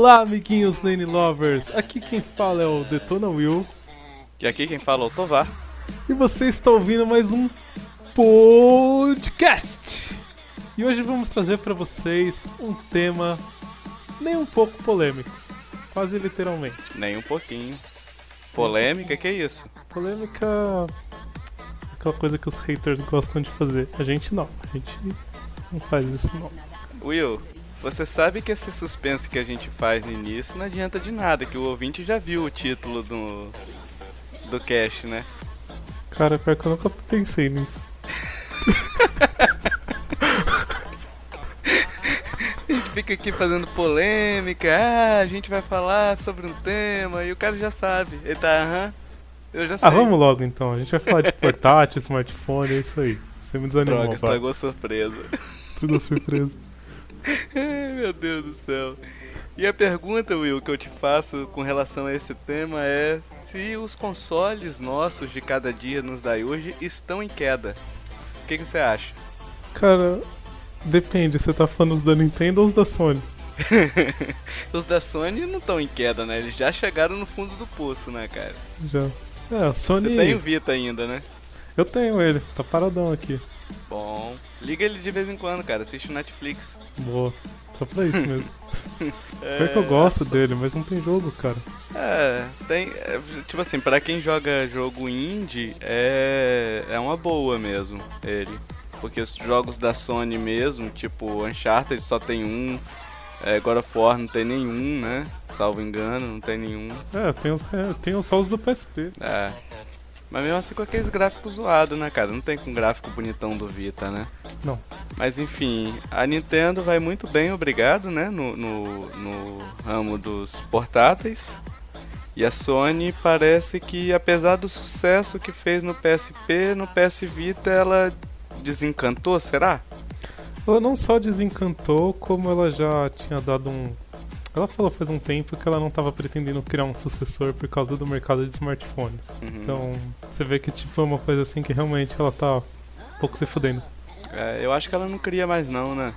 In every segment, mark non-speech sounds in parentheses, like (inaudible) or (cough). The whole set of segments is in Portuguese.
Olá, amiguinhos Lane Lovers! Aqui quem fala é o Detona Will. E aqui quem fala é o Tovar. E você está ouvindo mais um podcast. E hoje vamos trazer para vocês um tema nem um pouco polêmico, quase literalmente. Nem um pouquinho. Polêmica, que é isso? Polêmica aquela coisa que os haters gostam de fazer. A gente não, a gente não faz isso não. Will, você sabe que esse suspense que a gente faz no início não adianta de nada, que o ouvinte já viu o título do, do cast, né? Cara, pior que eu nunca pensei nisso. (laughs) A gente fica aqui fazendo polêmica, ah, a gente vai falar sobre um tema e o cara já sabe. Ele tá, aham, eu já sei. Ah, vamos logo então. A gente vai falar de portátil, (laughs) smartphone, é isso aí. Você me desanimou, Droga, estragou a surpresa. Tudo surpresa. (laughs) Meu Deus do céu. E a pergunta, Will, que eu te faço com relação a esse tema é se os consoles nossos de cada dia nos hoje estão em queda. O que, que você acha? Cara, depende. Você tá falando os da Nintendo ou os da Sony? (laughs) os da Sony não estão em queda, né? Eles já chegaram no fundo do poço, né, cara? Já. É, a Sony. Você tem o Vita ainda, né? Eu tenho ele, tá paradão aqui. Bom. Liga ele de vez em quando, cara. Assiste o Netflix. Boa. Só pra isso mesmo. (laughs) é, Pior que eu gosto só... dele, mas não tem jogo, cara. É, tem. É, tipo assim, pra quem joga jogo indie, é. É uma boa mesmo, ele. Porque os jogos da Sony mesmo, tipo Uncharted só tem um. É, God of War não tem nenhum, né? Salvo engano, não tem nenhum. É, tem, os, é, tem só os do PSP. É. Mas mesmo assim com aqueles gráficos zoados, né, cara? Não tem com gráfico bonitão do Vita, né? Não. Mas enfim, a Nintendo vai muito bem, obrigado, né? No, no, no ramo dos portáteis. E a Sony parece que, apesar do sucesso que fez no PSP, no PS Vita ela desencantou, será? Ela não só desencantou, como ela já tinha dado um ela falou faz um tempo que ela não estava pretendendo criar um sucessor por causa do mercado de smartphones. Uhum. Então, você vê que tipo é uma coisa assim que realmente ela tá um pouco se fudendo. É, eu acho que ela não cria mais não, né?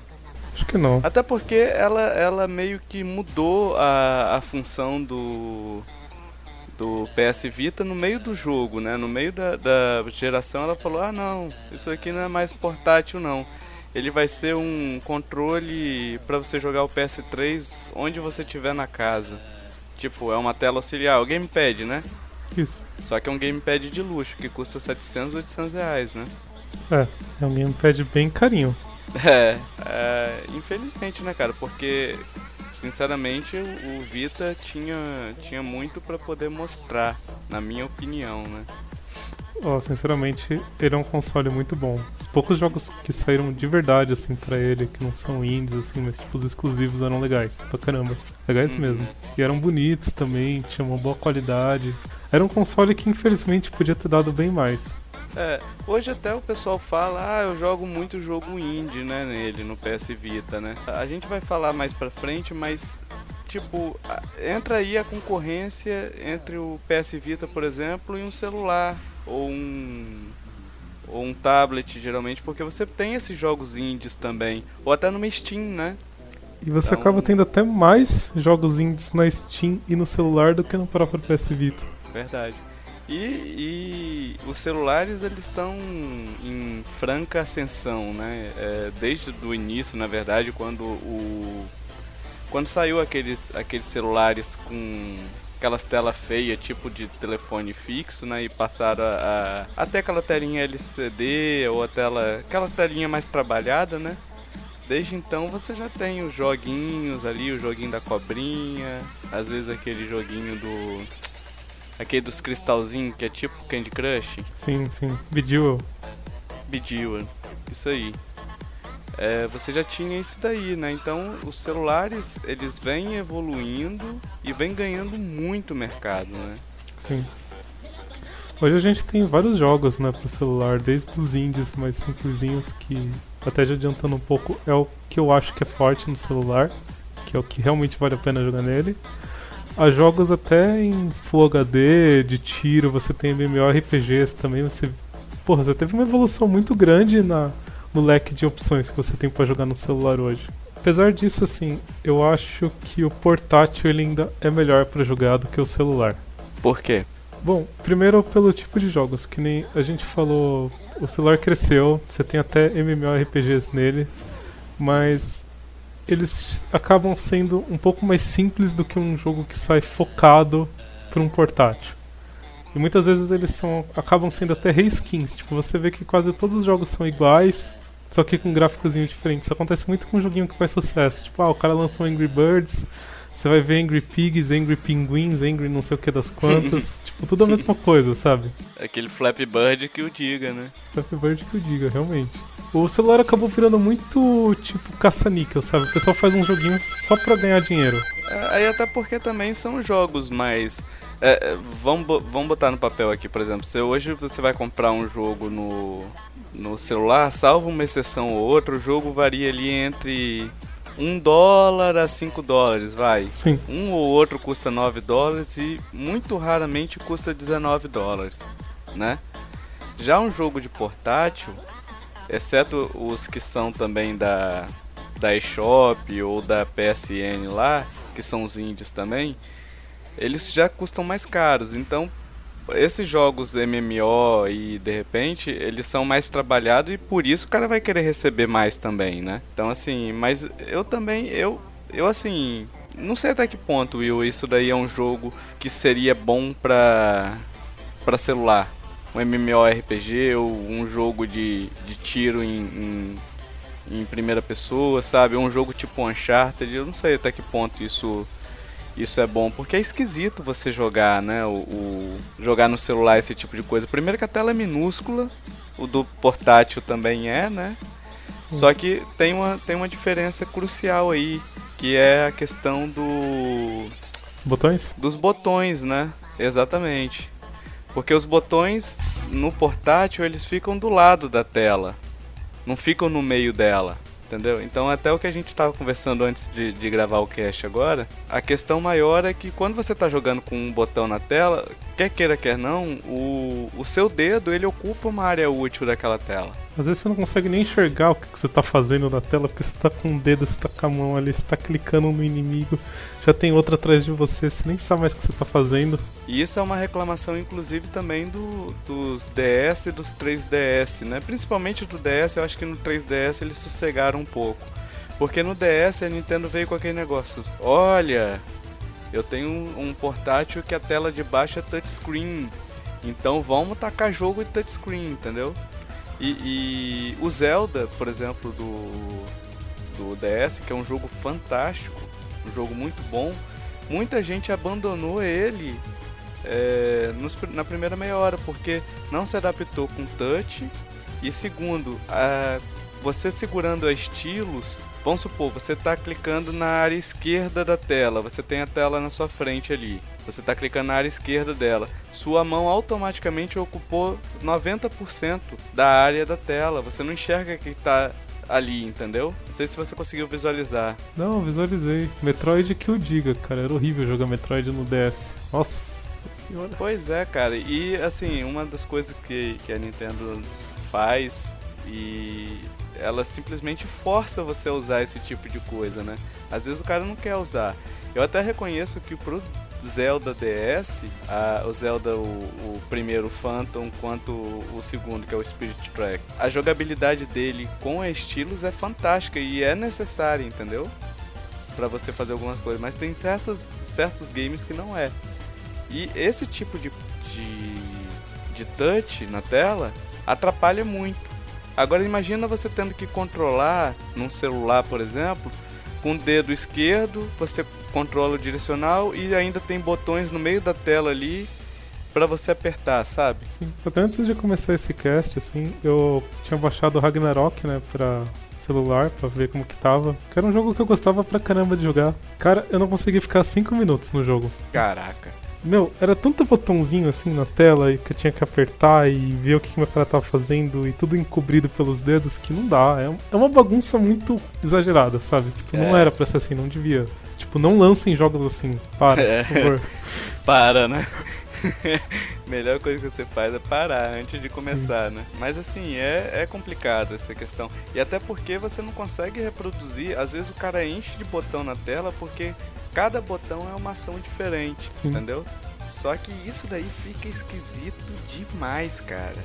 Acho que não. Até porque ela, ela meio que mudou a, a função do do PS Vita no meio do jogo, né? No meio da, da geração ela falou, ah não, isso aqui não é mais portátil não ele vai ser um controle para você jogar o PS3 onde você estiver na casa. Tipo, é uma tela auxiliar, o gamepad, né? Isso. Só que é um gamepad de luxo, que custa 700, 800 reais, né? É, é um gamepad bem carinho. (laughs) É, é infelizmente, né, cara? Porque, sinceramente, o Vita tinha, tinha muito para poder mostrar, na minha opinião, né? Oh, sinceramente, ele é um console muito bom. Os poucos jogos que saíram de verdade, assim, para ele, que não são indies, assim, mas tipo, os exclusivos eram legais, pra caramba. Legais uhum. mesmo. E eram bonitos também, tinham uma boa qualidade. Era um console que infelizmente podia ter dado bem mais. É, hoje até o pessoal fala, ah, eu jogo muito jogo indie, né, nele, no PS Vita, né? A gente vai falar mais pra frente, mas tipo, entra aí a concorrência entre o PS Vita, por exemplo, e um celular ou um ou um tablet geralmente, porque você tem esses jogos indies também, ou até no Steam, né? E você então... acaba tendo até mais jogos indies na Steam e no celular do que no próprio PS Vita. Verdade. E, e os celulares eles estão em franca ascensão, né? É, desde o início, na verdade, quando o quando saiu aqueles aqueles celulares com aquelas telas feias, tipo de telefone fixo, né? E passaram a, a, até aquela telinha LCD ou a tela, aquela telinha mais trabalhada, né? Desde então você já tem os joguinhos ali, o joguinho da cobrinha, às vezes aquele joguinho do. aquele dos cristalzinhos que é tipo Candy Crush. Sim, sim. Bejewel. Bejewel, isso aí é, você já tinha isso daí, né? Então os celulares eles vêm evoluindo e vêm ganhando muito mercado, né? Sim. Hoje a gente tem vários jogos, né, para celular, desde os indies mais simplesinhos que até já adiantando um pouco é o que eu acho que é forte no celular, que é o que realmente vale a pena jogar nele. Há jogos até em Full HD, de tiro, você tem MMORPGs também, você Porra, você teve uma evolução muito grande na, no leque de opções que você tem para jogar no celular hoje. apesar disso, assim, eu acho que o portátil ele ainda é melhor para jogar do que o celular. Por quê? Bom, primeiro pelo tipo de jogos, que nem a gente falou, o celular cresceu, você tem até MMORPGs nele, mas eles acabam sendo um pouco mais simples do que um jogo que sai focado para um portátil. E muitas vezes eles são, acabam sendo até reskins, tipo, você vê que quase todos os jogos são iguais, só que com gráficozinho diferente. Isso acontece muito com um joguinho que faz sucesso. Tipo, ah, o cara lançou Angry Birds, você vai ver Angry Pigs, Angry Penguins, Angry não sei o que das quantas. (laughs) tipo, tudo a mesma coisa, sabe? Aquele Flappy Bird que o diga, né? Flappy Bird que o diga, realmente. O celular acabou virando muito tipo caça-níquel, sabe? O pessoal faz um joguinho só pra ganhar dinheiro. É, aí até porque também são jogos mais. É, é vamos, vamos botar no papel aqui, por exemplo, se hoje você vai comprar um jogo no, no celular, salvo uma exceção ou outra, o jogo varia ali entre 1 dólar a 5 dólares, vai. Sim. Um ou outro custa 9 dólares e muito raramente custa 19 dólares, né? Já um jogo de portátil, exceto os que são também da da eShop ou da PSN lá, que são os indies também, eles já custam mais caros. Então, esses jogos MMO e de repente eles são mais trabalhados e por isso o cara vai querer receber mais também, né? Então assim, mas eu também eu eu assim, não sei até que ponto, Will, isso daí é um jogo que seria bom pra para celular. Um MMORPG ou um jogo de, de tiro em, em, em primeira pessoa, sabe? Um jogo tipo Uncharted, eu não sei até que ponto isso isso é bom, porque é esquisito você jogar, né? O, o, jogar no celular esse tipo de coisa. Primeiro que a tela é minúscula, o do portátil também é, né? Sim. Só que tem uma, tem uma diferença crucial aí, que é a questão do. Os botões? Dos botões, né? Exatamente. Porque os botões no portátil eles ficam do lado da tela, não ficam no meio dela entendeu? Então, até o que a gente estava conversando antes de, de, gravar o cast agora, a questão maior é que quando você está jogando com um botão na tela, quer queira, quer não, o, o seu dedo ele ocupa uma área útil daquela tela. Às vezes você não consegue nem enxergar o que, você está fazendo na tela, porque você está com o dedo, você está com a mão ali, você está clicando no inimigo, já tem outro atrás de você, você nem sabe mais o que você está fazendo. E isso é uma reclamação, inclusive, também do, dos DS e dos 3DS, né? Principalmente do DS, eu acho que no 3DS eles sossegaram um pouco. Porque no DS a Nintendo veio com aquele negócio: olha, eu tenho um, um portátil que a tela de baixo é touchscreen. Então vamos tacar jogo de touchscreen, entendeu? E, e, o Zelda, por exemplo, do, do DS, que é um jogo fantástico, um jogo muito bom, muita gente abandonou ele é, nos, na primeira meia hora, porque não se adaptou com touch. E segundo, a, você segurando a estilos, vamos supor, você está clicando na área esquerda da tela, você tem a tela na sua frente ali. Você está clicando na área esquerda dela. Sua mão automaticamente ocupou 90% da área da tela. Você não enxerga que está ali, entendeu? Não sei se você conseguiu visualizar. Não, visualizei. Metroid que eu diga, cara. Era horrível jogar Metroid no DS. Nossa senhora. Pois é, cara. E assim, uma das coisas que, que a Nintendo faz e ela simplesmente força você a usar esse tipo de coisa, né? Às vezes o cara não quer usar. Eu até reconheço que pro Zelda DS, a, o Zelda, o, o, primeiro Phantom, quanto o, o segundo, que é o Spirit Track, a jogabilidade dele com estilos é fantástica e é necessária, entendeu? para você fazer algumas coisas, mas tem certos, certos games que não é. E esse tipo de, de, de touch na tela atrapalha muito. Agora imagina você tendo que controlar num celular, por exemplo, com o dedo esquerdo, você controla o direcional e ainda tem botões no meio da tela ali para você apertar, sabe? Sim. Até antes de começar esse cast, assim, eu tinha baixado o Ragnarok, né, pra celular, pra ver como que tava. Que era um jogo que eu gostava pra caramba de jogar. Cara, eu não consegui ficar 5 minutos no jogo. Caraca. Meu, era tanto botãozinho assim na tela que eu tinha que apertar e ver o que, que meu cara tava fazendo e tudo encobrido pelos dedos que não dá. É, é uma bagunça muito exagerada, sabe? Tipo, é. não era pra ser assim, não devia. Tipo, não lancem jogos assim. Para, é. por favor. (laughs) Para, né? (laughs) melhor coisa que você faz é parar antes de começar, Sim. né? Mas assim, é, é complicado essa questão. E até porque você não consegue reproduzir, às vezes o cara enche de botão na tela porque cada botão é uma ação diferente, Sim. entendeu? Só que isso daí fica esquisito demais, cara.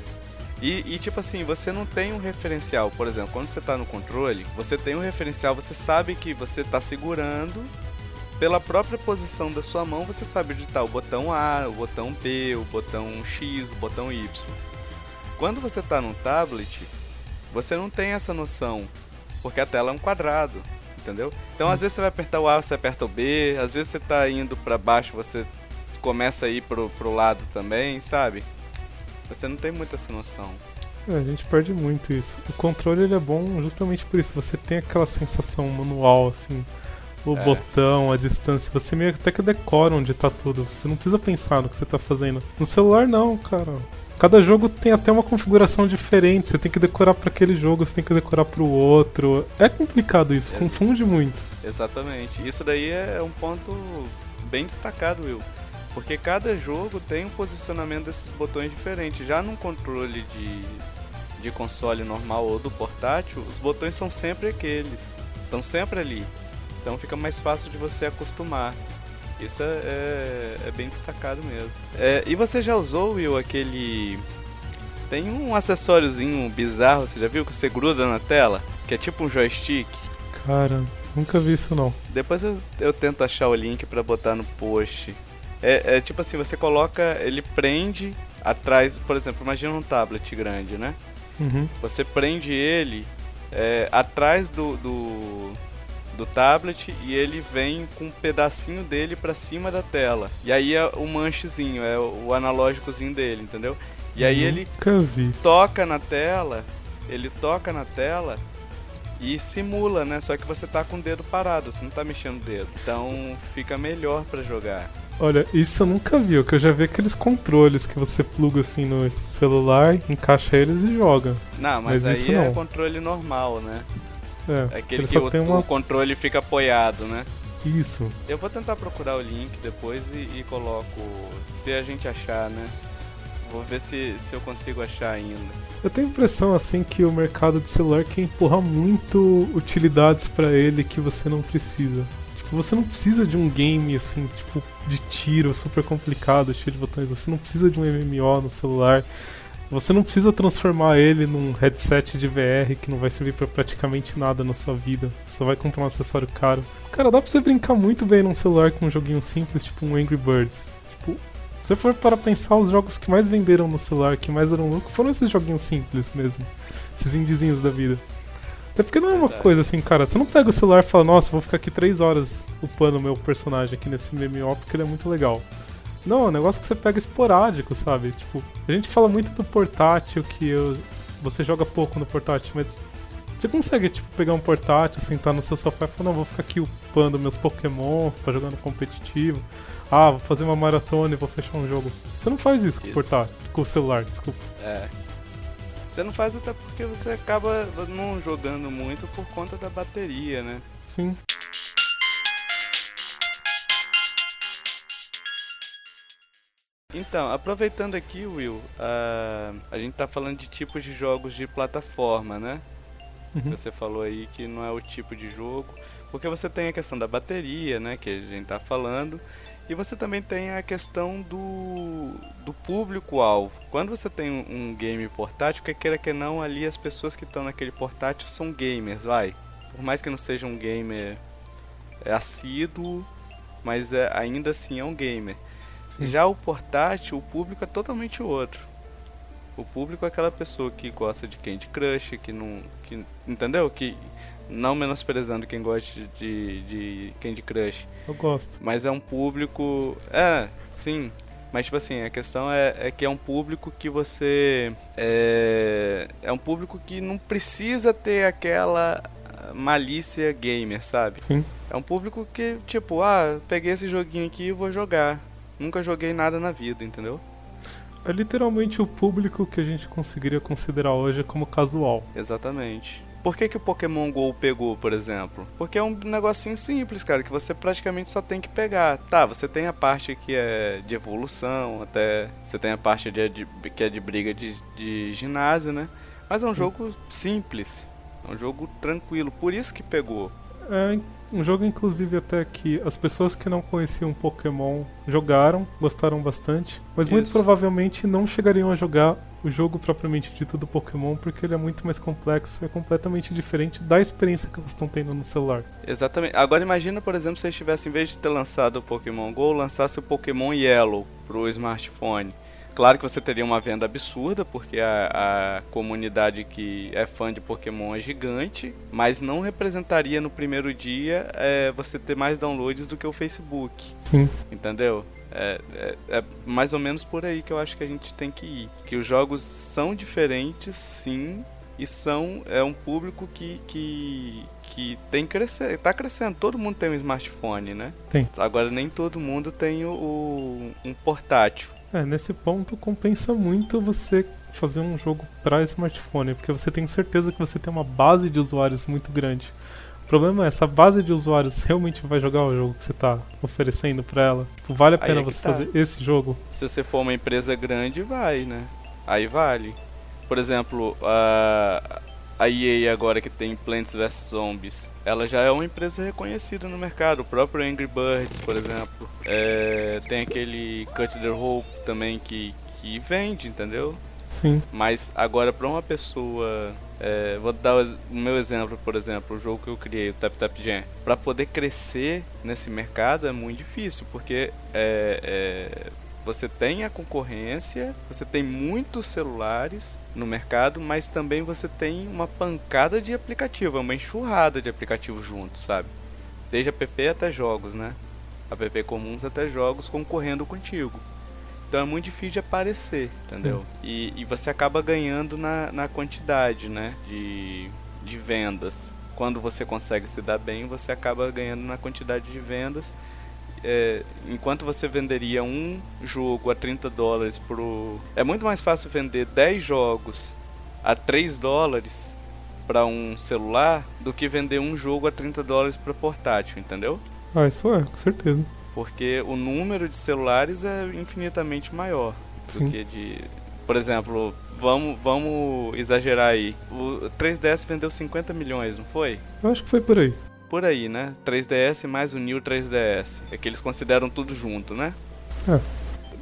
E, e, tipo assim, você não tem um referencial. Por exemplo, quando você tá no controle, você tem um referencial, você sabe que você tá segurando. Pela própria posição da sua mão, você sabe tá o botão A, o botão B, o botão X, o botão Y. Quando você tá no tablet, você não tem essa noção, porque a tela é um quadrado, entendeu? Então, às vezes você vai apertar o A, você aperta o B, às vezes você tá indo para baixo, você começa a ir pro, pro lado também, sabe? Você não tem muita essa noção. É, a gente perde muito isso. O controle ele é bom justamente por isso. Você tem aquela sensação manual, assim, o é. botão, a distância. Você meio até que decora onde tá tudo. Você não precisa pensar no que você tá fazendo. No celular, não, cara. Cada jogo tem até uma configuração diferente. Você tem que decorar para aquele jogo, você tem que decorar para o outro. É complicado isso, é. confunde muito. Exatamente. Isso daí é um ponto bem destacado, Will. Porque cada jogo tem um posicionamento desses botões diferente. Já num controle de, de console normal ou do portátil, os botões são sempre aqueles. Estão sempre ali. Então fica mais fácil de você acostumar. Isso é, é, é bem destacado mesmo. É, e você já usou, Will, aquele. Tem um acessóriozinho bizarro, você já viu? Que você gruda na tela? Que é tipo um joystick. Cara, nunca vi isso não. Depois eu, eu tento achar o link para botar no post. É, é, tipo assim, você coloca, ele prende atrás, por exemplo, imagina um tablet grande, né? Uhum. Você prende ele é, atrás do, do, do, tablet e ele vem com um pedacinho dele para cima da tela. E aí é o manchezinho, é o analógicozinho dele, entendeu? E aí ele vi. toca na tela, ele toca na tela e simula, né? Só que você tá com o dedo parado, você não tá mexendo o dedo. Então fica melhor para jogar. Olha, isso eu nunca vi, que eu já vi aqueles controles que você pluga assim no celular, encaixa eles e joga. Não, mas, mas aí é não. controle normal, né? É, é aquele que o, uma... o, controle fica apoiado, né? Isso. Eu vou tentar procurar o link depois e, e coloco, se a gente achar, né? Vou ver se, se eu consigo achar ainda. Eu tenho a impressão assim que o mercado de celular quer empurrar muito utilidades para ele que você não precisa. Tipo, você não precisa de um game assim, tipo, de tiro super complicado, cheio de botões. Você não precisa de um MMO no celular. Você não precisa transformar ele num headset de VR que não vai servir para praticamente nada na sua vida. Só vai comprar um acessório caro. Cara, dá pra você brincar muito bem num celular com um joguinho simples, tipo um Angry Birds. Tipo, se você for para pensar, os jogos que mais venderam no celular, que mais deram lucro, foram esses joguinhos simples mesmo. Esses indizinhos da vida. Até porque não é uma coisa assim, cara. Você não pega o celular e fala, nossa, vou ficar aqui três horas upando o meu personagem aqui nesse MMO porque ele é muito legal. Não, é um negócio que você pega esporádico, sabe? Tipo, a gente fala muito do portátil, que eu, você joga pouco no portátil, mas você consegue, tipo, pegar um portátil, sentar no seu sofá e falar, não, vou ficar aqui upando meus pokémons pra jogar no competitivo. Ah, vou fazer uma maratona e vou fechar um jogo. Você não faz isso, isso. com o portátil, com o celular, desculpa. É. Você não faz até porque você acaba não jogando muito por conta da bateria, né? Sim. Então, aproveitando aqui, Will, uh, a gente tá falando de tipos de jogos de plataforma, né? Uhum. Você falou aí que não é o tipo de jogo, porque você tem a questão da bateria, né? Que a gente tá falando, e você também tem a questão do, do público-alvo. Quando você tem um, game portátil, quer queira que não, ali as pessoas que estão naquele portátil são gamers, vai. Por mais que não seja um gamer é assíduo, mas é, ainda assim é um gamer. Sim. Já o portátil, o público é totalmente outro. O público é aquela pessoa que gosta de Candy Crush, que não. Que, entendeu? Que não menosprezando quem gosta de, de Candy Crush. Eu gosto. Mas é um público. É, sim. Mas, tipo assim, a questão é, é que é um público que você. É, é um público que não precisa ter aquela malícia gamer, sabe? Sim. É um público que, tipo, ah, peguei esse joguinho aqui e vou jogar. Nunca joguei nada na vida, entendeu? É literalmente o público que a gente conseguiria considerar hoje como casual. Exatamente. Por que, que o Pokémon GO pegou, por exemplo? Porque é um negocinho simples, cara, que você praticamente só tem que pegar. Tá, você tem a parte que é de evolução, até você tem a parte de, de que é de briga de, de ginásio, né? Mas é um jogo simples, é um jogo tranquilo, por isso que pegou. É um jogo, inclusive, até que as pessoas que não conheciam Pokémon jogaram, gostaram bastante, mas Isso. muito provavelmente não chegariam a jogar o jogo propriamente dito do Pokémon, porque ele é muito mais complexo e é completamente diferente da experiência que elas estão tendo no celular. Exatamente. Agora imagina, por exemplo, se eles tivessem, em vez de ter lançado o Pokémon GO, lançasse o Pokémon Yellow pro smartphone. Claro que você teria uma venda absurda, porque a, a, comunidade que é fã de Pokémon é gigante, mas não representaria no primeiro dia é, você ter mais downloads do que o Facebook. Sim. Entendeu? É, é, é, mais ou menos por aí que eu acho que a gente tem que ir. Que os jogos são diferentes, sim, e são é um público que, que, que tem crescer, tá crescendo. Todo mundo tem um smartphone, né? Tem. Agora nem todo mundo tem o, o um portátil. É, nesse ponto compensa muito você fazer um jogo para smartphone, porque você tem certeza que você tem uma base de usuários muito grande. O problema é, essa base de usuários realmente vai jogar o jogo que você está oferecendo para ela? Tipo, vale a pena é você tá. fazer esse jogo? Se você for uma empresa grande, vai, né? Aí vale. Por exemplo, a, a EA agora que tem Plants vs Zombies, ela já é uma empresa reconhecida no mercado. O próprio Angry Birds, por exemplo, é, tem aquele Cut the Hope também que, que vende, entendeu? Sim. Mas agora para uma pessoa, é, vou dar o meu exemplo, por exemplo, o jogo que eu criei, o Tap Tap Jam, para poder crescer nesse mercado é muito difícil, porque é, é você tem a concorrência, você tem muitos celulares no mercado, mas também você tem uma pancada de aplicativo, uma enxurrada de aplicativos juntos, sabe? Desde app até jogos, né? App comuns até jogos concorrendo contigo. Então é muito difícil de aparecer, entendeu? E, e, você acaba ganhando na, na quantidade, né? De, de vendas. Quando você consegue se dar bem, você acaba ganhando na quantidade de vendas é, enquanto você venderia um jogo a 30 dólares pro. É muito mais fácil vender 10 jogos a 3 dólares para um celular do que vender um jogo a 30 dólares para portátil, entendeu? Ah, isso é, com certeza. Porque o número de celulares é infinitamente maior Sim. do que de. Por exemplo, vamos, vamos exagerar aí. O 3DS vendeu 50 milhões, não foi? Eu acho que foi por aí por aí, né? 3DS mais o New 3DS. É que eles consideram tudo junto, né? É.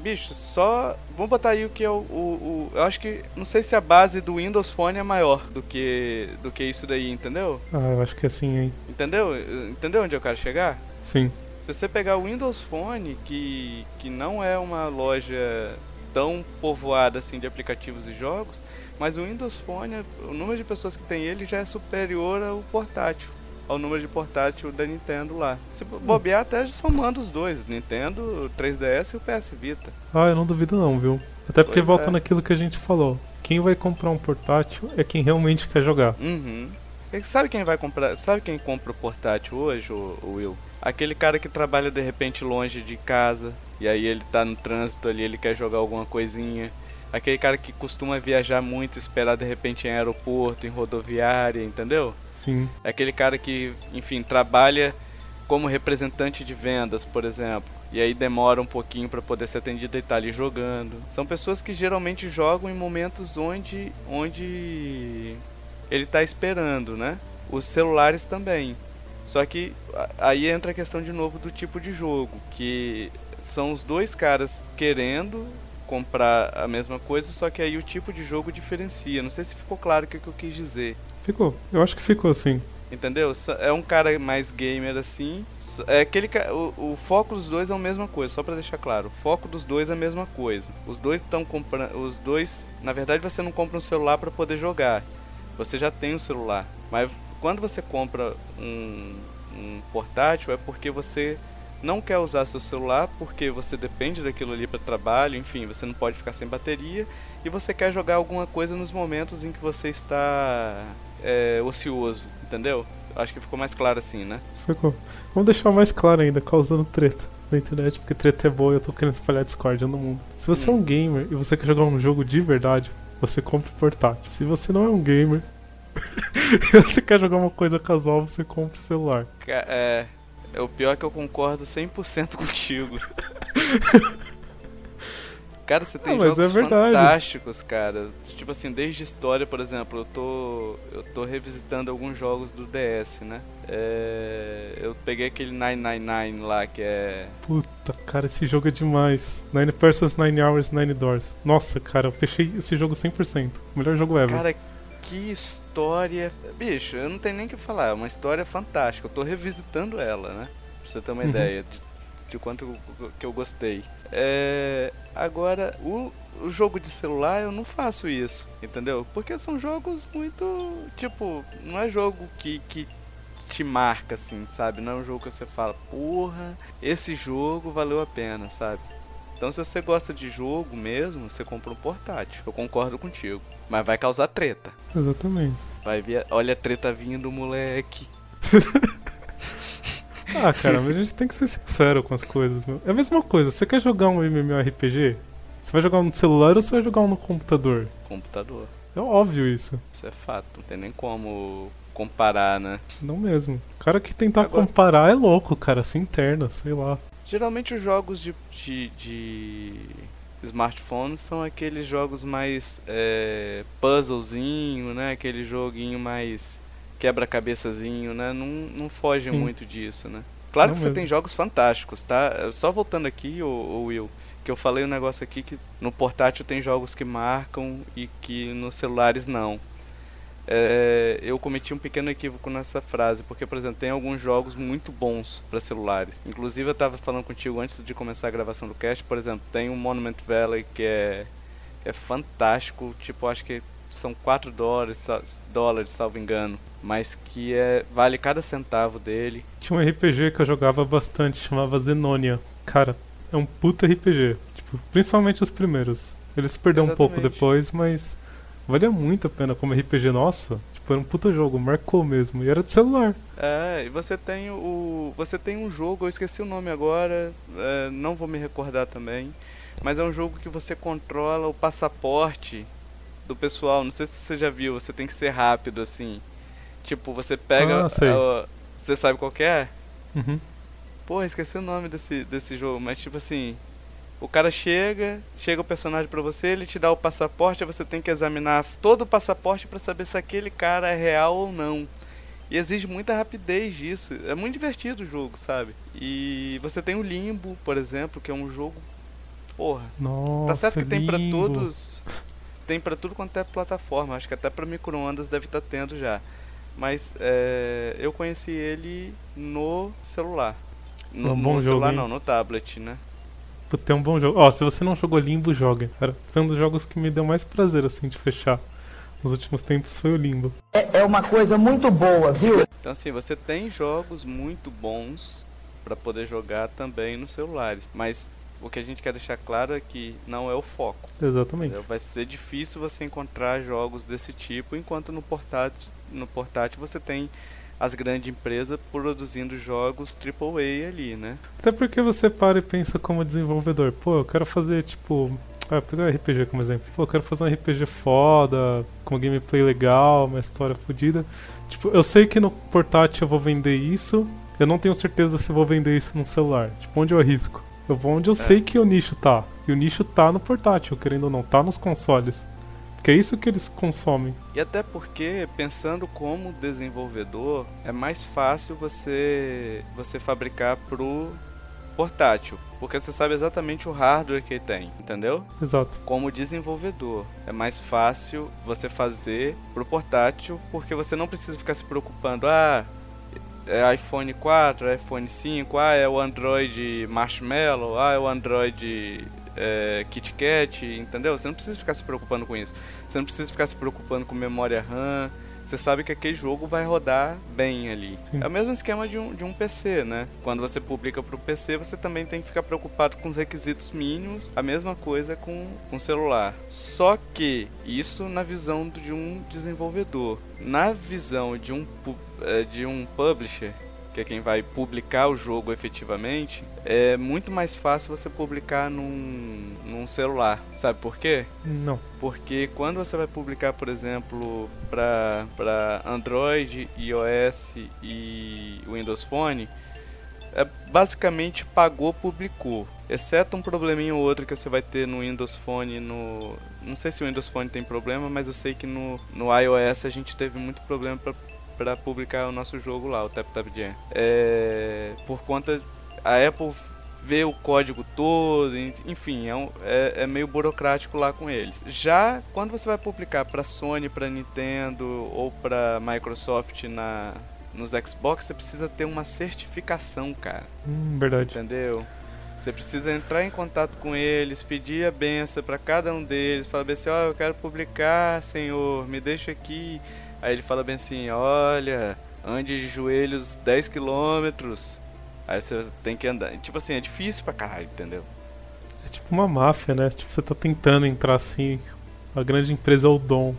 Bicho, só. Vamos botar aí o que é o, o, o, Eu acho que. Não sei se a base do Windows Phone é maior do que, do que isso daí, entendeu? Ah, eu acho que é assim, hein? Entendeu? Entendeu onde eu quero chegar? Sim. Se você pegar o Windows Phone, que, que não é uma loja tão povoada assim de aplicativos e jogos, mas o Windows Phone, o número de pessoas que tem ele já é superior ao portátil ao número de portátil da Nintendo lá. Se bobear até somando os dois, Nintendo, o 3DS e o PS Vita. Ah, eu não duvido não, viu? Até porque pois volta é. naquilo que a gente falou. Quem vai comprar um portátil é quem realmente quer jogar. Uhum. Sabe quem vai comprar? Sabe quem compra o portátil hoje, o, Will? Aquele cara que trabalha de repente longe de casa e aí ele tá no trânsito ali, ele quer jogar alguma coisinha. Aquele cara que costuma viajar muito, esperar de repente em aeroporto, em rodoviária, entendeu? Sim. É aquele cara que, enfim, trabalha como representante de vendas, por exemplo. E aí demora um pouquinho para poder ser atendido e tá ali jogando. São pessoas que geralmente jogam em momentos onde, onde ele está esperando, né? Os celulares também. Só que aí entra a questão de novo do tipo de jogo, que são os dois caras querendo comprar a mesma coisa, só que aí o tipo de jogo diferencia. Não sei se ficou claro o que eu quis dizer. Ficou. Eu acho que ficou assim. Entendeu? É um cara mais gamer assim. É aquele o, o foco dos dois é a mesma coisa, só para deixar claro. O foco dos dois é a mesma coisa. Os dois estão comprando, os dois, na verdade você não compra um celular para poder jogar. Você já tem um celular. Mas quando você compra um, um portátil é porque você não quer usar seu celular porque você depende daquilo ali para trabalho, enfim, você não pode ficar sem bateria e você quer jogar alguma coisa nos momentos em que você está é, ocioso, entendeu? Acho que ficou mais claro assim, né? Ficou. Vamos deixar mais claro ainda, causando treta na internet, porque treta é boa e eu tô querendo espalhar discórdia no mundo. Se você hum. é um gamer e você quer jogar um jogo de verdade, você compra portátil. Se você não é um gamer Se (laughs) você quer jogar uma coisa casual, você compra o celular. É, é o pior que eu concordo 100% (laughs) contigo. Cara, você tem ah, jogos é fantásticos, cara. Tipo assim, desde história, por exemplo, eu tô eu tô revisitando alguns jogos do DS, né? É, eu peguei aquele 999 lá que é Puta, cara, esse jogo é demais. Nine versus Nine Hours, Nine Doors. Nossa, cara, eu fechei esse jogo 100%. Melhor jogo ever. Cara, que história. Bicho, eu não tenho nem o que falar. É uma história fantástica. Eu tô revisitando ela, né? Pra você ter uma uhum. ideia de, de quanto que eu gostei. É, agora, o, o jogo de celular eu não faço isso, entendeu? Porque são jogos muito. Tipo, não é jogo que, que te marca assim, sabe? Não é um jogo que você fala, porra, esse jogo valeu a pena, sabe? Então, se você gosta de jogo mesmo, você compra um portátil. Eu concordo contigo. Mas vai causar treta. Exatamente. Vai ver, olha a treta vindo, moleque. (laughs) Ah, cara, mas a gente tem que ser sincero com as coisas, meu. É a mesma coisa, você quer jogar um MMORPG? Você vai jogar um no celular ou você vai jogar um no computador? Computador. É óbvio isso. Isso é fato, não tem nem como comparar, né? Não mesmo. O cara que tentar Agora... comparar é louco, cara, se interna, sei lá. Geralmente os jogos de, de, de smartphones são aqueles jogos mais é, puzzlezinho, né? Aquele joguinho mais quebra-cabeçazinho, né? Não, não foge Sim. muito disso, né? Claro não que mesmo. você tem jogos fantásticos, tá? Só voltando aqui, o, o Will, que eu falei um negócio aqui que no portátil tem jogos que marcam e que nos celulares não. É, eu cometi um pequeno equívoco nessa frase, porque, por exemplo, tem alguns jogos muito bons para celulares. Inclusive, eu estava falando contigo antes de começar a gravação do cast, por exemplo, tem o Monument Valley que é, é fantástico, tipo, acho que são 4 dólares, dólares, salvo engano mas que é, vale cada centavo dele. Tinha um RPG que eu jogava bastante, chamava Zenonia. Cara, é um puta RPG, tipo, principalmente os primeiros. Ele se perdeu Exatamente. um pouco depois, mas valia muito a pena como RPG, nossa. Tipo, era um puta jogo, marcou mesmo, e era de celular. É, e você tem o. Você tem um jogo, eu esqueci o nome agora, é, não vou me recordar também. Mas é um jogo que você controla o passaporte do pessoal. Não sei se você já viu, você tem que ser rápido assim. Tipo, você pega. Ah, sei. A, você sabe qual é? Uhum. Pô, esqueci o nome desse, desse jogo, mas tipo assim. O cara chega, chega o personagem para você, ele te dá o passaporte, você tem que examinar todo o passaporte para saber se aquele cara é real ou não. E exige muita rapidez disso. É muito divertido o jogo, sabe? E você tem o Limbo, por exemplo, que é um jogo. Porra. Nossa, tá certo que tem para todos. Tem para tudo quanto é plataforma. Acho que até para micro-ondas deve estar tá tendo já. Mas é, eu conheci ele no celular. No, é um bom no celular jogo, não, no tablet, né? Puta, é um bom jogo. Ó, se você não jogou Limbo, joga, cara. Foi um dos jogos que me deu mais prazer, assim, de fechar. Nos últimos tempos foi o Limbo. É, é uma coisa muito boa, viu? Então, assim, você tem jogos muito bons para poder jogar também nos celulares. Mas o que a gente quer deixar claro é que não é o foco. Exatamente. Entendeu? Vai ser difícil você encontrar jogos desse tipo, enquanto no portátil, no portátil você tem as grandes empresas produzindo jogos AAA ali, né? Até porque você para e pensa como desenvolvedor, pô, eu quero fazer tipo, ah, pegar RPG como exemplo, pô, eu quero fazer um RPG foda, com gameplay legal, uma história fodida. Tipo, eu sei que no portátil eu vou vender isso, eu não tenho certeza se vou vender isso no celular. Tipo, onde eu arrisco? Eu vou onde eu é. sei que o nicho tá. E o nicho tá no portátil, querendo ou não, tá nos consoles. Porque é isso que eles consomem. E até porque, pensando como desenvolvedor, é mais fácil você, você fabricar pro portátil. Porque você sabe exatamente o hardware que ele tem, entendeu? Exato. Como desenvolvedor, é mais fácil você fazer pro portátil, porque você não precisa ficar se preocupando, ah, é iPhone 4, é iPhone 5, ah, é o Android Marshmallow, ah, é o Android é, KitKat, entendeu? Você não precisa ficar se preocupando com isso. Você não precisa ficar se preocupando com memória RAM. Você sabe que aquele jogo vai rodar bem ali. Sim. É o mesmo esquema de um, de um PC, né? Quando você publica para o PC, você também tem que ficar preocupado com os requisitos mínimos. A mesma coisa com o celular. Só que isso na visão de um desenvolvedor. Na visão de um é, de um publisher, que é quem vai publicar o jogo efetivamente, é muito mais fácil você publicar num, num celular. Sabe por quê? Não. Porque quando você vai publicar, por exemplo, para Android, iOS e Windows Phone, é basicamente pagou, publicou. Exceto um probleminha ou outro que você vai ter no Windows Phone no. Não sei se o Windows Phone tem problema, mas eu sei que no, no iOS a gente teve muito problema para publicar o nosso jogo lá, o Tap Tap Jam. É, por conta. A Apple vê o código todo, enfim, é, um, é, é, meio burocrático lá com eles. Já quando você vai publicar para Sony, para Nintendo ou para Microsoft na nos Xbox, você precisa ter uma certificação, cara. Hum, verdade. Entendeu? Você precisa entrar em contato com eles, pedir a benção para cada um deles, falar assim, ó, oh, eu quero publicar, senhor, me deixa aqui. Aí ele fala bem assim, olha, ande de joelhos 10 quilômetros, Aí você tem que andar. Tipo assim, é difícil pra caralho, entendeu? É tipo uma máfia, né? Tipo, você tá tentando entrar assim. A grande empresa é o dom.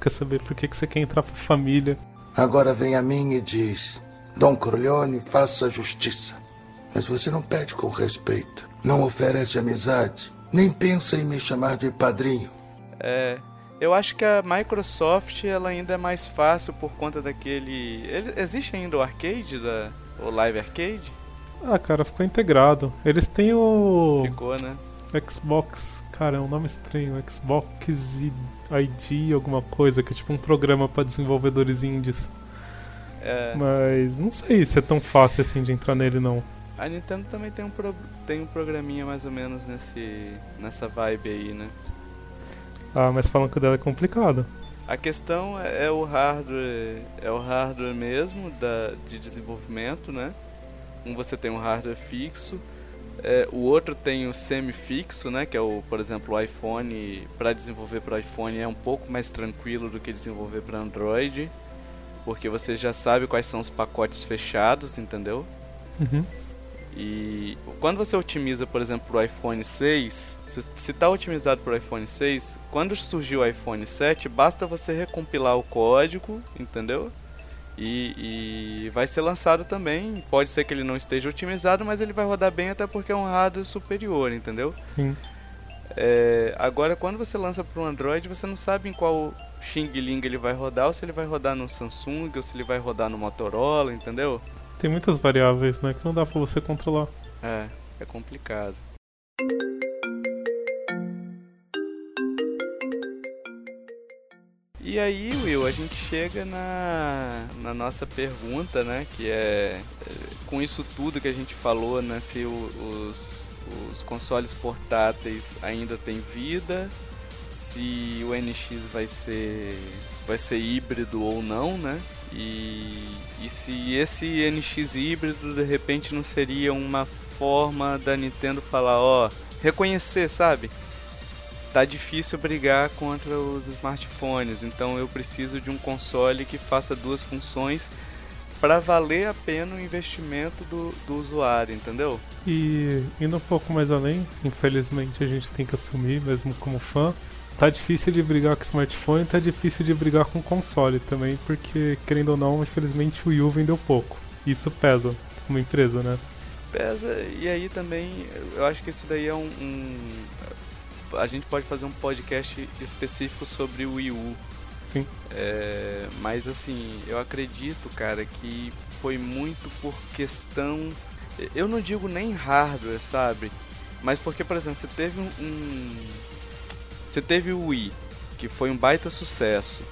Quer saber por que, que você quer entrar pra família? Agora vem a mim e diz: Dom Corleone, faça justiça. Mas você não pede com respeito. Não oferece amizade. Nem pensa em me chamar de padrinho. É. Eu acho que a Microsoft ela ainda é mais fácil por conta daquele. Existe ainda o arcade da. O Live Arcade? Ah, cara, ficou integrado. Eles têm o. Ficou, né? Xbox. Cara, é um nome estranho. Xbox ID, alguma coisa, que é tipo um programa para desenvolvedores indies. É. Mas não sei se é tão fácil assim de entrar nele, não. A Nintendo também tem um, pro... tem um programinha mais ou menos nesse... nessa vibe aí, né? Ah, mas falam que o dela é complicado. A questão é, é o hardware, é o hardware mesmo da, de desenvolvimento, né? Um você tem um hardware fixo, é, o outro tem o semi-fixo, né? Que é o, por exemplo, o iPhone. Para desenvolver para o iPhone é um pouco mais tranquilo do que desenvolver para Android, porque você já sabe quais são os pacotes fechados, entendeu? Uhum. E quando você otimiza, por exemplo, para o iPhone 6, se está otimizado para o iPhone 6, quando surgiu o iPhone 7, basta você recompilar o código, entendeu? E, e, vai ser lançado também. Pode ser que ele não esteja otimizado, mas ele vai rodar bem até porque é um hardware superior, entendeu? Sim. É, agora, quando você lança para o Android, você não sabe em qual Xing Ling ele vai rodar, ou se ele vai rodar no Samsung, ou se ele vai rodar no Motorola, entendeu? Tem muitas variáveis, né, que não dá para você controlar. É, é complicado. E aí, Will, a gente chega na, na nossa pergunta, né? Que é com isso tudo que a gente falou, né? Se o, os, os consoles portáteis ainda têm vida, se o NX vai ser vai ser híbrido ou não, né? E, e se esse NX híbrido de repente não seria uma forma da Nintendo falar, ó, reconhecer, sabe? tá difícil brigar contra os smartphones, então eu preciso de um console que faça duas funções para valer a pena o investimento do, do usuário, entendeu? E indo um pouco mais além, infelizmente a gente tem que assumir, mesmo como fã, tá difícil de brigar com smartphone, tá difícil de brigar com console também, porque querendo ou não, infelizmente o Wii U vendeu pouco. Isso pesa como empresa, né? Pesa, e aí também eu acho que isso daí é um, um a gente pode fazer um podcast específico sobre o Wii U. Sim. É, mas assim, eu acredito, cara, que foi muito por questão. Eu não digo nem hardware, sabe? Mas porque, por exemplo, você teve um. um você teve o Wii, que foi um baita sucesso.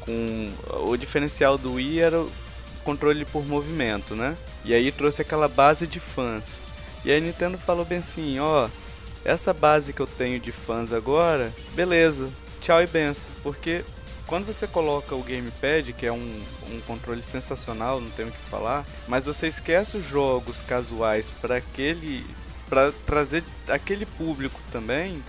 Com o diferencial do Wii era o controle por movimento, né? E aí trouxe aquela base de fãs. E a Nintendo falou bem assim, ó, essa base que eu tenho de fãs agora, beleza, tchau e benção. Porque quando você coloca o gamepad, que é um, um controle sensacional, não tenho o que falar, mas você esquece os jogos casuais para aquele para trazer aquele público também,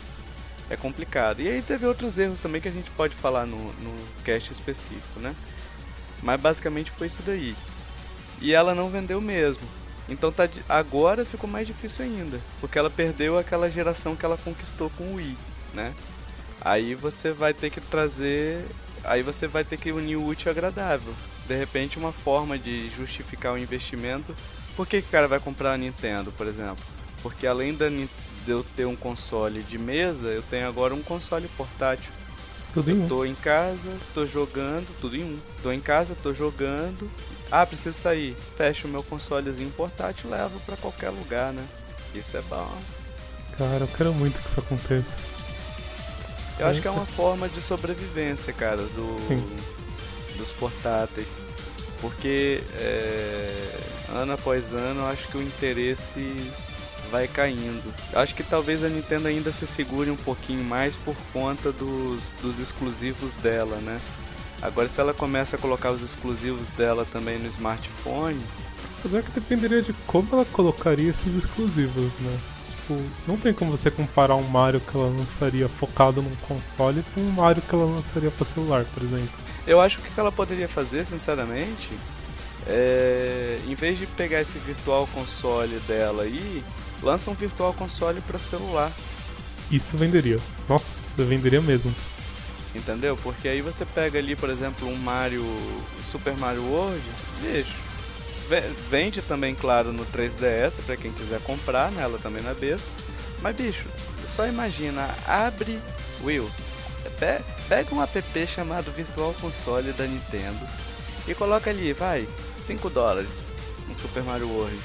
é complicado. E aí teve outros erros também que a gente pode falar no, no cast específico, né? Mas basicamente foi isso daí. E ela não vendeu mesmo. Então tá, agora ficou mais difícil ainda, porque ela perdeu aquela geração que ela conquistou com o Wii, né? Aí você vai ter que trazer, aí você vai ter que unir o útil ao agradável. De repente uma forma de justificar o investimento. Por que, que o cara vai comprar a Nintendo, por exemplo? Porque além da, de eu ter um console de mesa, eu tenho agora um console portátil. Tudo em um. tô em casa, tô jogando, tudo em um. Tô em casa, tô jogando. Ah, preciso sair. Fecho o meu consolezinho portátil e levo pra qualquer lugar, né? Isso é bom. Cara, eu quero muito que isso aconteça. Eu acho que é uma forma de sobrevivência, cara, do, Sim. dos portáteis. Porque é, ano após ano eu acho que o interesse vai caindo. Acho que talvez a Nintendo ainda se segure um pouquinho mais por conta dos, dos exclusivos dela, né? Agora se ela começa a colocar os exclusivos dela também no smartphone, Apesar que dependeria de como ela colocaria esses exclusivos, né? Tipo, não tem como você comparar um Mario que ela lançaria focado num console com um Mario que ela lançaria pra celular, por exemplo. Eu acho que o que ela poderia fazer, sinceramente, é. Em vez de pegar esse virtual console dela aí, lança um virtual console para celular, Isso venderia. Nossa, venderia mesmo. entendeu? Porque aí você pega ali, por exemplo, um Mario. Super Mario World, bicho. ve- Vende também, claro, no 3DS para quem quiser comprar, né? Ela também não é besta. Mas, bicho, só imagina, abre Will. pe- Pega um app chamado Virtual Console da Nintendo e coloca ali, vai, 5 dólares no Super Mario World.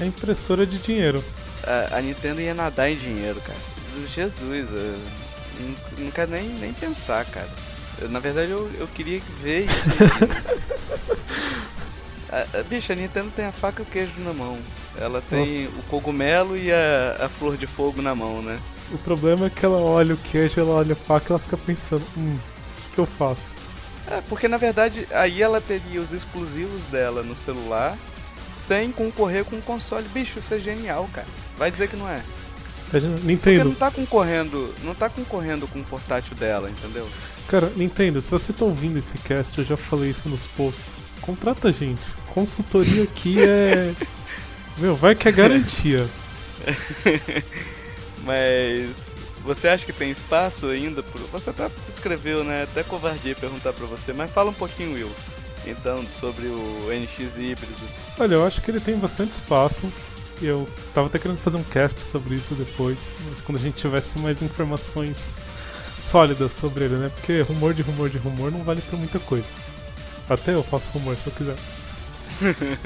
É impressora de dinheiro. A, a Nintendo ia nadar em dinheiro, cara. Jesus, eu quero nem, nem pensar, cara. Eu, na verdade, eu, eu queria ver isso. (laughs) a, a, bicho, a Nintendo tem a faca e o queijo na mão. Ela tem o cogumelo e a, a flor de fogo na mão, né? O problema é que ela olha o queijo, ela olha a faca e ela fica pensando, hum, o que, que eu faço? É, porque na verdade aí ela teria os exclusivos dela no celular sem concorrer com o console. Bicho, isso é genial, cara. Vai dizer que não é. Porque Nintendo, não tá concorrendo, não tá concorrendo com o portátil dela, entendeu? cara, Nintendo, se você tá ouvindo esse cast, eu já falei isso nos posts. Contrata a gente. Consultoria aqui é. (laughs) Meu, vai que é garantia. (laughs) Mas você acha que tem espaço ainda? Pro... Você até escreveu, né? Até covardia perguntar pra você, mas fala um pouquinho, Will. Então, sobre o NX híbrido. Olha, eu acho que ele tem bastante espaço. Eu tava até querendo fazer um cast sobre isso depois, mas quando a gente tivesse mais informações sólidas sobre ele, né? Porque rumor de rumor de rumor não vale pra muita coisa. Até eu faço rumor se eu quiser. (laughs)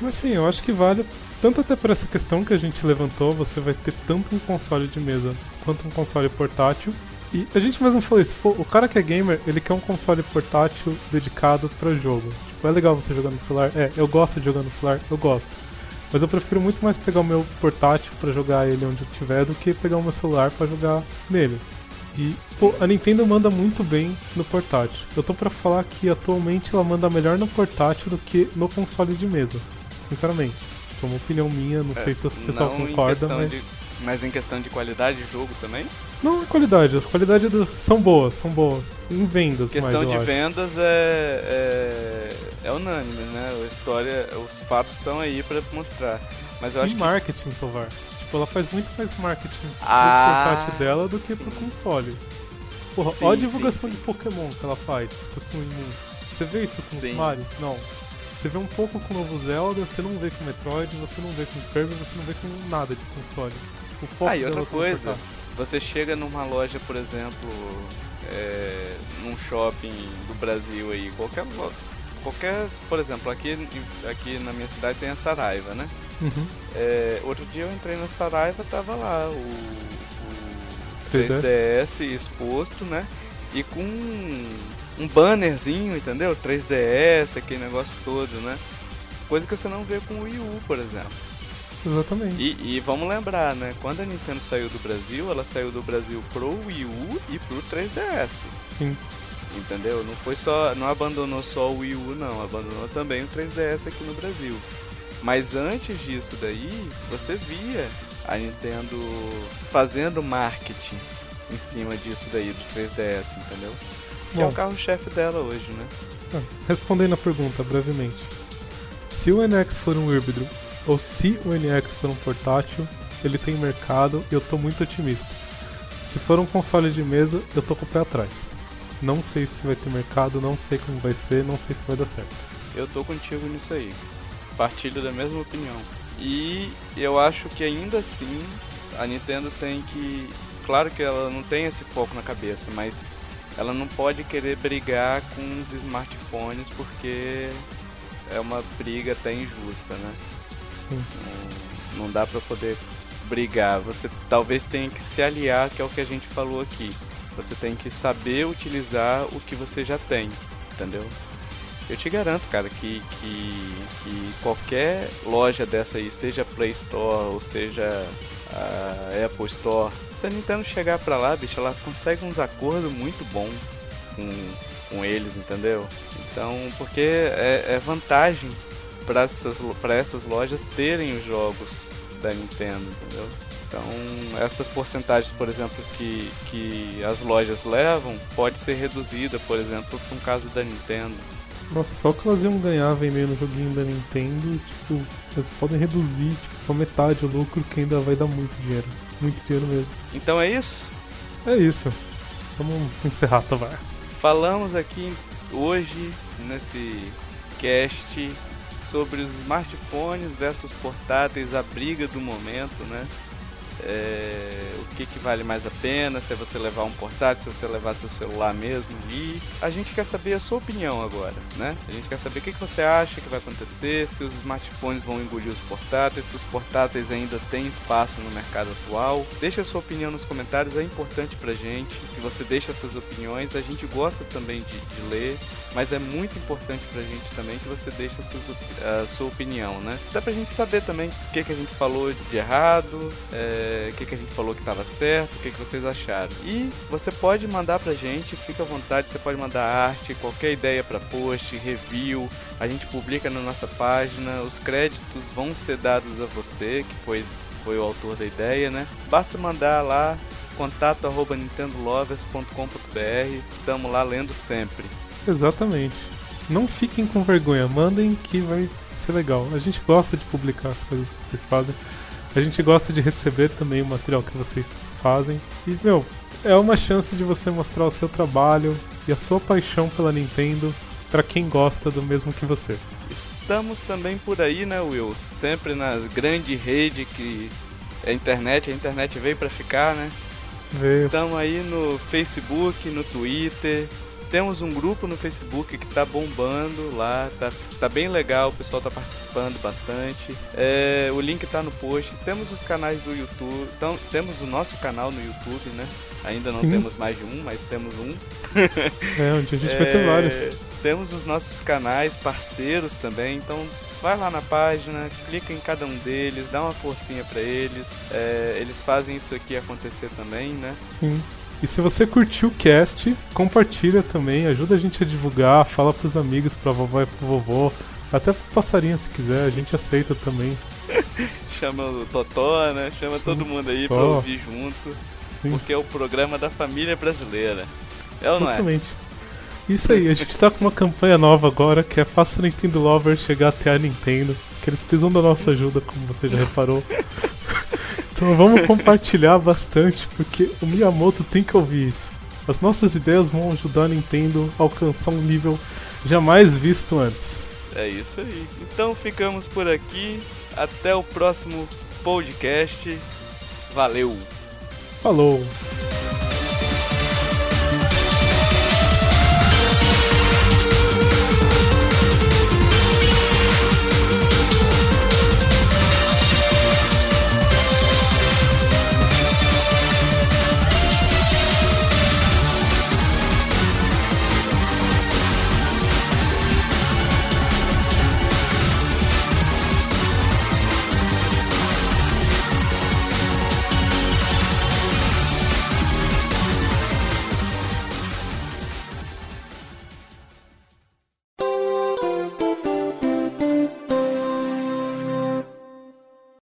mas sim, eu acho que vale. Tanto até por essa questão que a gente levantou, você vai ter tanto um console de mesa quanto um console portátil. E a gente mesmo falou isso, pô, o cara que é gamer, ele quer um console portátil dedicado pra jogo. Tipo, é legal você jogar no celular? É, eu gosto de jogar no celular? Eu gosto. Mas eu prefiro muito mais pegar o meu portátil pra jogar ele onde eu tiver do que pegar o meu celular pra jogar nele. E, pô, a Nintendo manda muito bem no portátil. Eu tô pra falar que atualmente ela manda melhor no portátil do que no console de mesa. Sinceramente. É uma opinião minha, não sei se o pessoal concorda, mas. de- mas em questão de qualidade de jogo também? Não, qualidade. A qualidade do... são boas, são boas. Em vendas, questão mais, de acho. vendas é, é, é unânime, né? A história, os fatos estão aí pra mostrar. Mas eu E acho que marketing, Tovar. Tipo, ela faz muito mais marketing Ah, pro portátil dela do que pro console. Porra, Sim, olha a divulgação sim, de Pokémon que ela faz. Tipo assim, você vê isso com os Marios? Não. Você vê um pouco com o novo Zelda, você não vê com Metroid, você não vê com Kirby, você não vê com nada de console. O foco Ah, e outra coisa, você chega numa loja, por exemplo, é, num shopping do Brasil aí, qualquer lo- qualquer, por exemplo, aqui, aqui na minha cidade tem a Saraiva, né? Uhum. É, outro dia eu entrei na Saraiva, tava lá o, o 3DS. 3DS exposto, né? E com um bannerzinho, entendeu? 3DS, aquele negócio todo, né? Coisa que você não vê com o Wii U, por exemplo. Exatamente. E, e vamos lembrar, né? Quando a Nintendo saiu do Brasil, ela saiu do Brasil pro Wii U e pro 3DS. Sim. Entendeu? Não foi só. Não abandonou só o Wii U, não. Abandonou também o 3DS aqui no Brasil. Mas antes disso daí, você via a Nintendo fazendo marketing em cima disso daí, do 3DS, entendeu? Que é o carro-chefe dela hoje, né? Ah, Respondendo a pergunta brevemente. Se o NX for um híbrido, ou se o NX for um portátil, ele tem mercado e eu tô muito otimista. Se for um console de mesa, eu tô com o pé atrás. Não sei se vai ter mercado, não sei como vai ser, não sei se vai dar certo. Eu tô contigo nisso aí. Partilho da mesma opinião. E eu acho que ainda assim a Nintendo tem que. Claro que ela não tem esse foco na cabeça, mas ela não pode querer brigar com os smartphones porque é uma briga até injusta, né? Não, não dá pra poder brigar. Você talvez tenha que se aliar, que é o que a gente falou aqui. Você tem que saber utilizar o que você já tem, entendeu? Eu te garanto, cara, que, que, que qualquer loja dessa aí, seja Play Store ou seja a Apple Store, se a Nintendo chegar pra lá, bicho, ela consegue uns acordos muito bons com, com eles, entendeu? Então, porque é, é vantagem para essas, pra essas lojas terem os jogos da Nintendo, entendeu? Então, essas porcentagens, por exemplo, que, que as lojas levam, pode ser reduzida, por exemplo, um caso da Nintendo. Nossa, só que elas iam ganhar vendendo o joguinho da Nintendo, tipo, eles podem reduzir tipo, a metade o lucro que ainda vai dar muito dinheiro. Muito dinheiro mesmo. Então é isso? É isso. Vamos encerrar, Tovar. Falamos aqui hoje, nesse cast, sobre os smartphones versus portáteis, a briga do momento, né? É, o que, que vale mais a pena, se é você levar um portátil, se você levar seu celular mesmo. E a gente quer saber a sua opinião agora, né? A gente quer saber o que, que você acha que vai acontecer, se os smartphones vão engolir os portáteis, se os portáteis ainda têm espaço no mercado atual. Deixe a sua opinião nos comentários, é importante pra gente que você deixe essas opiniões. A gente gosta também de, de ler, mas é muito importante pra gente também que você deixe a sua opinião, né? Dá pra gente saber também o que, que a gente falou de errado, é, o que, que a gente falou que estava certo, o que, que vocês acharam. E você pode mandar pra gente, fica à vontade, você pode mandar arte, qualquer ideia para post, review, a gente publica na nossa página, os créditos vão ser dados a você, que foi, foi o autor da ideia, né? Basta mandar lá contato arroba nintendolovers.com.br, estamos lá lendo sempre. Exatamente. Não fiquem com vergonha, mandem que vai ser legal. A gente gosta de publicar as coisas que vocês fazem. A gente gosta de receber também o material que vocês fazem. E, meu, é uma chance de você mostrar o seu trabalho e a sua paixão pela Nintendo para quem gosta do mesmo que você. Estamos também por aí, né, Will? Sempre na grande rede que é a internet. A internet veio para ficar, né? Veio. Estamos aí no Facebook, no Twitter, temos um grupo no Facebook que tá bombando lá, tá, tá bem legal, o pessoal tá participando bastante. É, o link tá no post. Temos os canais do YouTube, então, temos o nosso canal no YouTube, né? Ainda não Sim. temos mais de um, mas temos um. É, onde a gente é, vai ter é, vários. Temos os nossos canais parceiros também, então vai lá na página, clica em cada um deles, dá uma forcinha para eles. É, eles fazem isso aqui acontecer também, né? Sim. E se você curtiu o cast, compartilha também, ajuda a gente a divulgar, fala pros amigos, pra vovó e pro vovô, até pro passarinho se quiser, a gente aceita também. (laughs) Chama o Totó, né? Chama todo mundo aí pra ouvir junto. Sim. Porque é o programa da família brasileira. É ou não é? Exatamente. Isso aí, a gente tá com uma campanha nova agora que é Faça Nintendo Lovers chegar até a Nintendo. Que eles precisam da nossa ajuda, como você já reparou. (laughs) Então vamos compartilhar bastante, porque o Miyamoto tem que ouvir isso. As nossas ideias vão ajudar a Nintendo a alcançar um nível jamais visto antes. É isso aí. Então ficamos por aqui. Até o próximo podcast. Valeu! Falou!